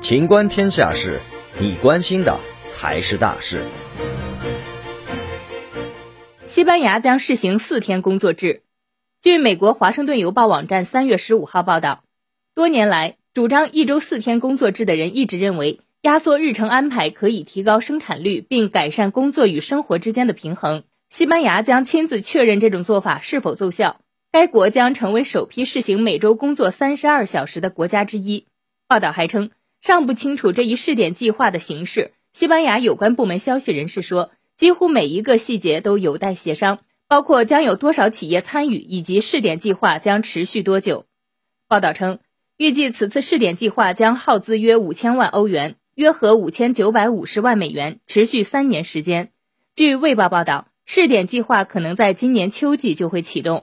情观天下事，你关心的才是大事。西班牙将试行四天工作制。据美国《华盛顿邮报》网站三月十五号报道，多年来主张一周四天工作制的人一直认为，压缩日程安排可以提高生产率，并改善工作与生活之间的平衡。西班牙将亲自确认这种做法是否奏效。该国将成为首批试行每周工作三十二小时的国家之一。报道还称，尚不清楚这一试点计划的形式。西班牙有关部门消息人士说。几乎每一个细节都有待协商，包括将有多少企业参与，以及试点计划将持续多久。报道称，预计此次试点计划将耗资约五千万欧元，约合五千九百五十万美元，持续三年时间。据《卫报》报道，试点计划可能在今年秋季就会启动。